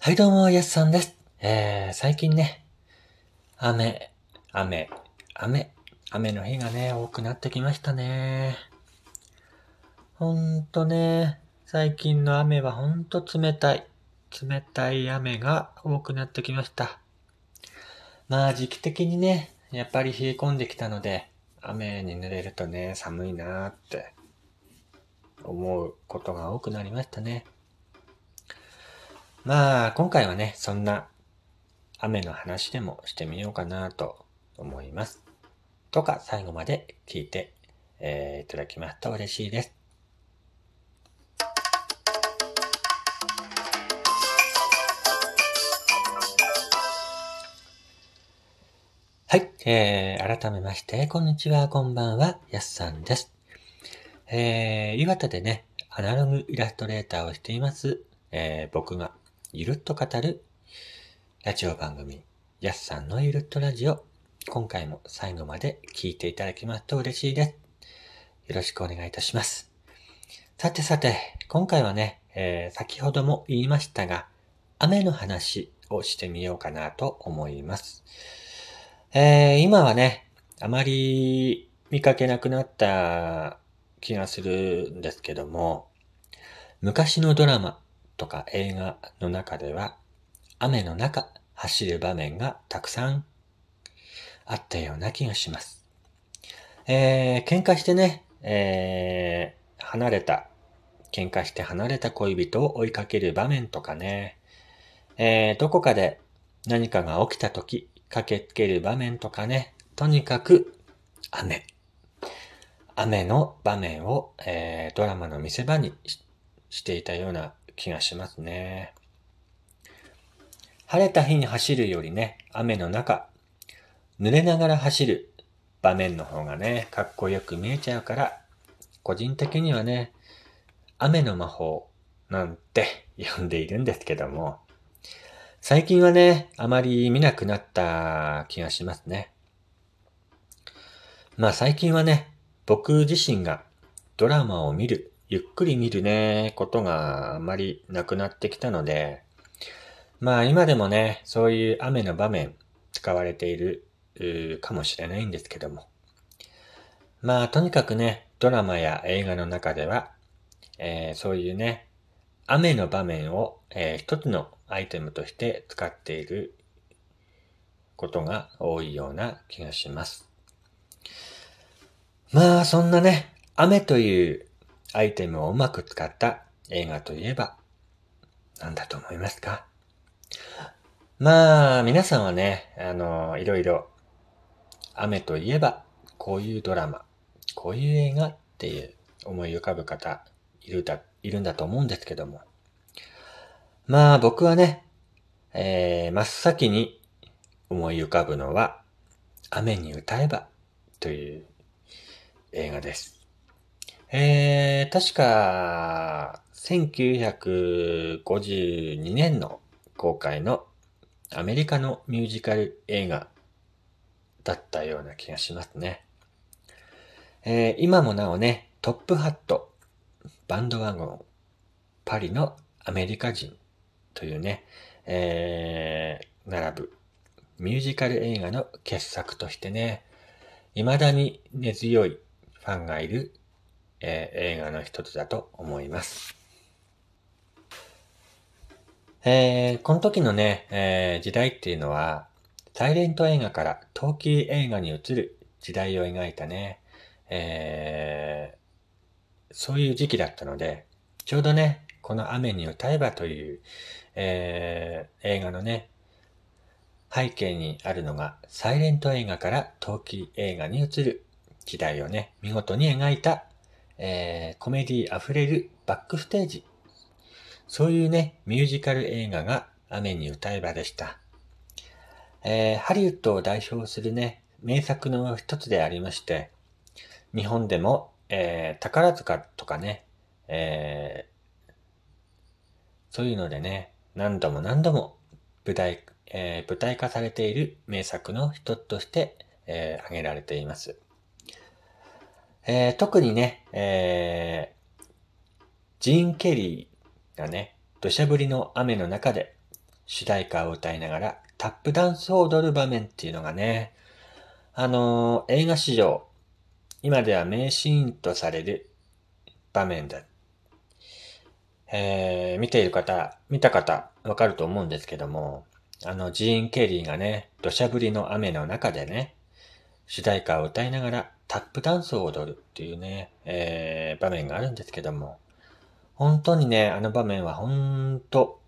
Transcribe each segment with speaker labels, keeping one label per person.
Speaker 1: はいどうも、やすさんです。えー、最近ね、雨、雨、雨、雨の日がね、多くなってきましたね。ほんとね、最近の雨はほんと冷たい。冷たい雨が多くなってきました。まあ時期的にね、やっぱり冷え込んできたので、雨に濡れるとね、寒いなーって思うことが多くなりましたね。まあ、今回はね、そんな雨の話でもしてみようかなと思います。とか、最後まで聞いて、えー、いただきますと嬉しいです。はい、えー、改めまして、こんにちは、こんばんは、やすさんです。えー、岩手でね、アナログイラストレーターをしています、えー、僕がゆるっと語るラジオ番組、やすさんのゆるっとラジオ。今回も最後まで聞いていただきますと嬉しいです。よろしくお願いいたします。さてさて、今回はね、えー、先ほども言いましたが、雨の話をしてみようかなと思います。えー、今はね、あまり見かけなくなった気がするんですけども、昔のドラマ、とか映画の中では、雨の中走る場面がたくさんあったような気がします。えー、喧嘩してね、えー、離れた、喧嘩して離れた恋人を追いかける場面とかね、えー、どこかで何かが起きた時、駆けつける場面とかね、とにかく雨。雨の場面を、えー、ドラマの見せ場にしていたような気がしますね。晴れた日に走るよりね、雨の中、濡れながら走る場面の方がね、かっこよく見えちゃうから、個人的にはね、雨の魔法なんて 呼んでいるんですけども、最近はね、あまり見なくなった気がしますね。まあ最近はね、僕自身がドラマを見るゆっくり見るね、ことがあまりなくなってきたので、まあ今でもね、そういう雨の場面使われているかもしれないんですけども。まあとにかくね、ドラマや映画の中では、えー、そういうね、雨の場面を、えー、一つのアイテムとして使っていることが多いような気がします。まあそんなね、雨というアイテムをうまく使った映画といえば、何だと思いますか？まあ、皆さんはね、あの、いろいろ、雨といえば、こういうドラマ、こういう映画っていう思い浮かぶ方、いるだ、いるんだと思うんですけども。まあ、僕はね、えー、真っ先に思い浮かぶのは、雨に歌えばという映画です。えー、確か、1952年の公開のアメリカのミュージカル映画だったような気がしますね。えー、今もなおね、トップハット、バンドワゴン、パリのアメリカ人というね、えー、並ぶミュージカル映画の傑作としてね、未だに根強いファンがいるえー、映画の一つだと思います。えー、この時のね、えー、時代っていうのは、サイレント映画から陶器映画に移る時代を描いたね、えー、そういう時期だったので、ちょうどね、この雨に歌えばという、えー、映画のね、背景にあるのが、サイレント映画から陶器映画に移る時代をね、見事に描いたえー、コメディ溢れるバックステージ。そういうね、ミュージカル映画が雨に歌えばでした。えー、ハリウッドを代表するね、名作の一つでありまして、日本でも、えー、宝塚とかね、えー、そういうのでね、何度も何度も舞台、えー、舞台化されている名作の一つとして、えー、挙げられています。えー、特にね、えー、ジーン・ケリーがね、土砂降りの雨の中で主題歌を歌いながらタップダンスを踊る場面っていうのがね、あのー、映画史上、今では名シーンとされる場面だ。えー、見ている方、見た方、わかると思うんですけども、あの、ジーン・ケリーがね、土砂降りの雨の中でね、主題歌を歌いながらタップダンスを踊るっていうね、えー、場面があるんですけども、本当にね、あの場面は本当、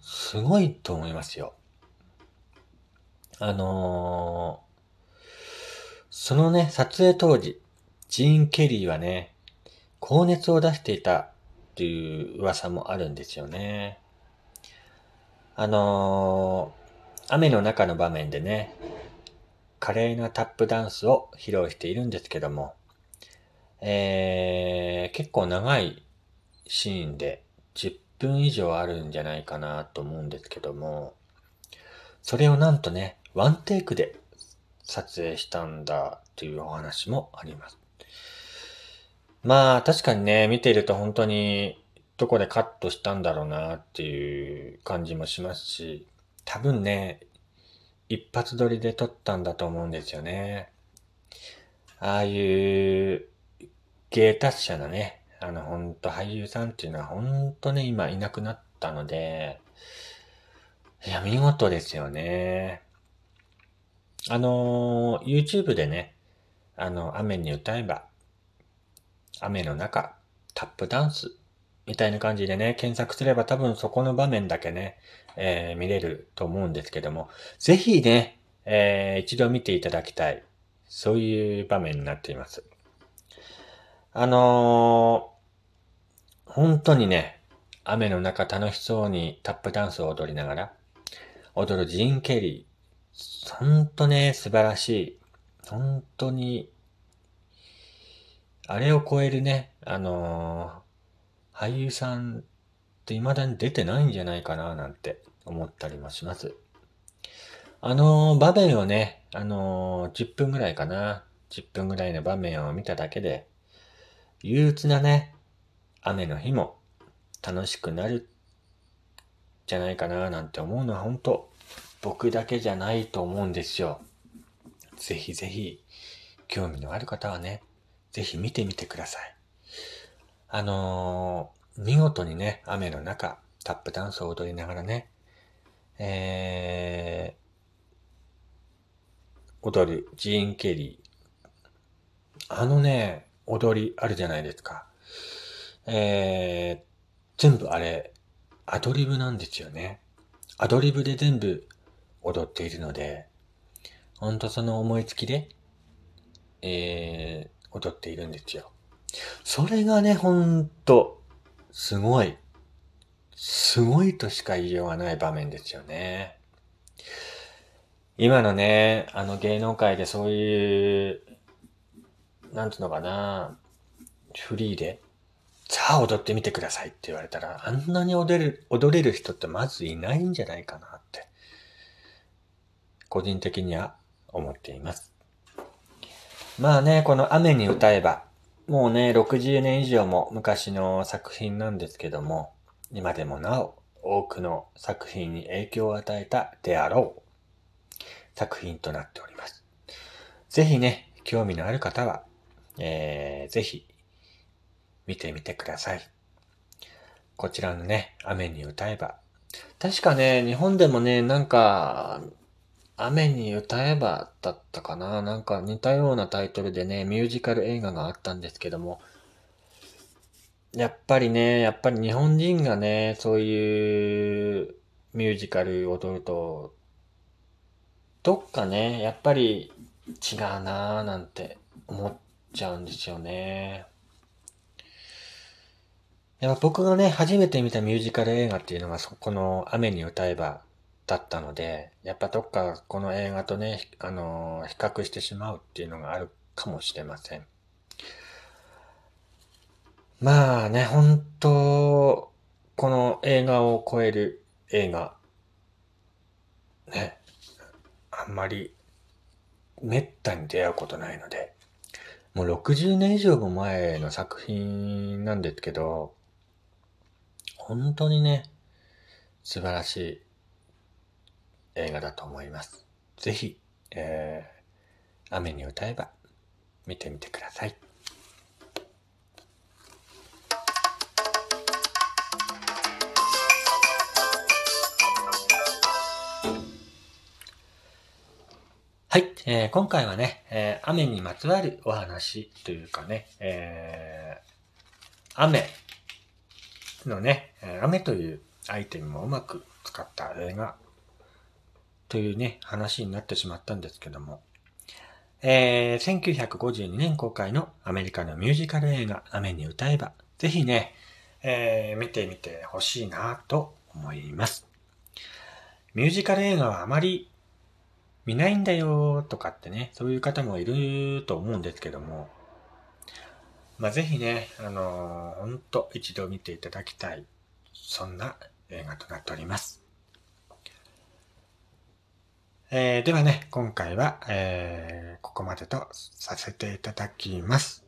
Speaker 1: すごいと思いますよ。あのー、そのね、撮影当時、ジーン・ケリーはね、高熱を出していたっていう噂もあるんですよね。あのー、雨の中の場面でね、華麗なタップダンスを披露しているんですけども、えー、結構長いシーンで10分以上あるんじゃないかなと思うんですけども、それをなんとね、ワンテイクで撮影したんだっていうお話もあります。まあ確かにね、見ていると本当にどこでカットしたんだろうなっていう感じもしますし、多分ね、一発撮りで撮ったんだと思うんですよね。ああいう芸達者なね、あの、ほんと俳優さんっていうのはほんとね、今いなくなったので、いや、見事ですよね。あの、YouTube でね、あの、雨に歌えば、雨の中、タップダンス、みたいな感じでね、検索すれば多分そこの場面だけね、えー、見れると思うんですけども、ぜひね、えー、一度見ていただきたい。そういう場面になっています。あの本当にね、雨の中楽しそうにタップダンスを踊りながら、踊るジーン・ケリー。ほんとね、素晴らしい。本当に、あれを超えるね、あのー、俳優さんって未だに出てないんじゃないかななんて思ったりもします。あのー、場面をね、あの、10分ぐらいかな。10分ぐらいの場面を見ただけで、憂鬱なね、雨の日も楽しくなるじゃないかななんて思うのは本当僕だけじゃないと思うんですよ。ぜひぜひ興味のある方はね、ぜひ見てみてください。あのー、見事にね、雨の中、タップダンスを踊りながらね、えー、踊るジーン・ケリー。あのね、踊りあるじゃないですか。えー、全部あれ、アドリブなんですよね。アドリブで全部踊っているので、ほんとその思いつきで、えー、踊っているんですよ。それがね、ほんと、すごい、すごいとしか言いようがない場面ですよね。今のね、あの芸能界でそういう、なんつうのかな、フリーで、さあ踊ってみてくださいって言われたら、あんなに踊れる、踊れる人ってまずいないんじゃないかなって、個人的には思っています。まあね、この雨に歌えば、もうね、60年以上も昔の作品なんですけども、今でもなお多くの作品に影響を与えたであろう作品となっております。ぜひね、興味のある方は、えー、ぜひ見てみてください。こちらのね、雨に歌えば。確かね、日本でもね、なんか、雨に歌えばだったかな。なんか似たようなタイトルでね、ミュージカル映画があったんですけども、やっぱりね、やっぱり日本人がね、そういうミュージカル踊ると、どっかね、やっぱり違うなぁなんて思っちゃうんですよね。やっぱ僕がね、初めて見たミュージカル映画っていうのが、そこの雨に歌えばだったので、やっぱどっかこの映画とね、あの、比較してしまうっていうのがあるかもしれません。まあね、本当この映画を超える映画、ね、あんまりめったに出会うことないので、もう60年以上も前の作品なんですけど、本当にね、素晴らしい映画だと思います。ぜひ、えー、雨に歌えば見てみてください。はい、えー、今回はね、えー、雨にまつわるお話というかね、えー、雨のね、雨というアイテムをうまく使った映画というね、話になってしまったんですけども、えー、1952年公開のアメリカのミュージカル映画雨に歌えば、ぜひね、えー、見てみてほしいなと思います。ミュージカル映画はあまり見ないんだよとかってね、そういう方もいると思うんですけども、まあ、ぜひね、あのー、ほんと一度見ていただきたい、そんな映画となっております。えー、ではね、今回は、えー、ここまでとさせていただきます。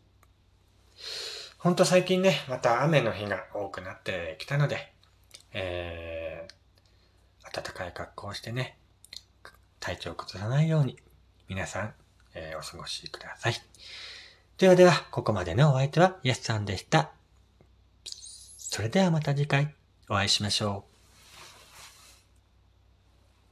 Speaker 1: ほんと最近ね、また雨の日が多くなってきたので、えー、暖かい格好をしてね、体調を崩さないように、皆さん、えー、お過ごしください。ではでは、ここまでのお相手は、イエスさんでした。それではまた次回、お会いしましょう。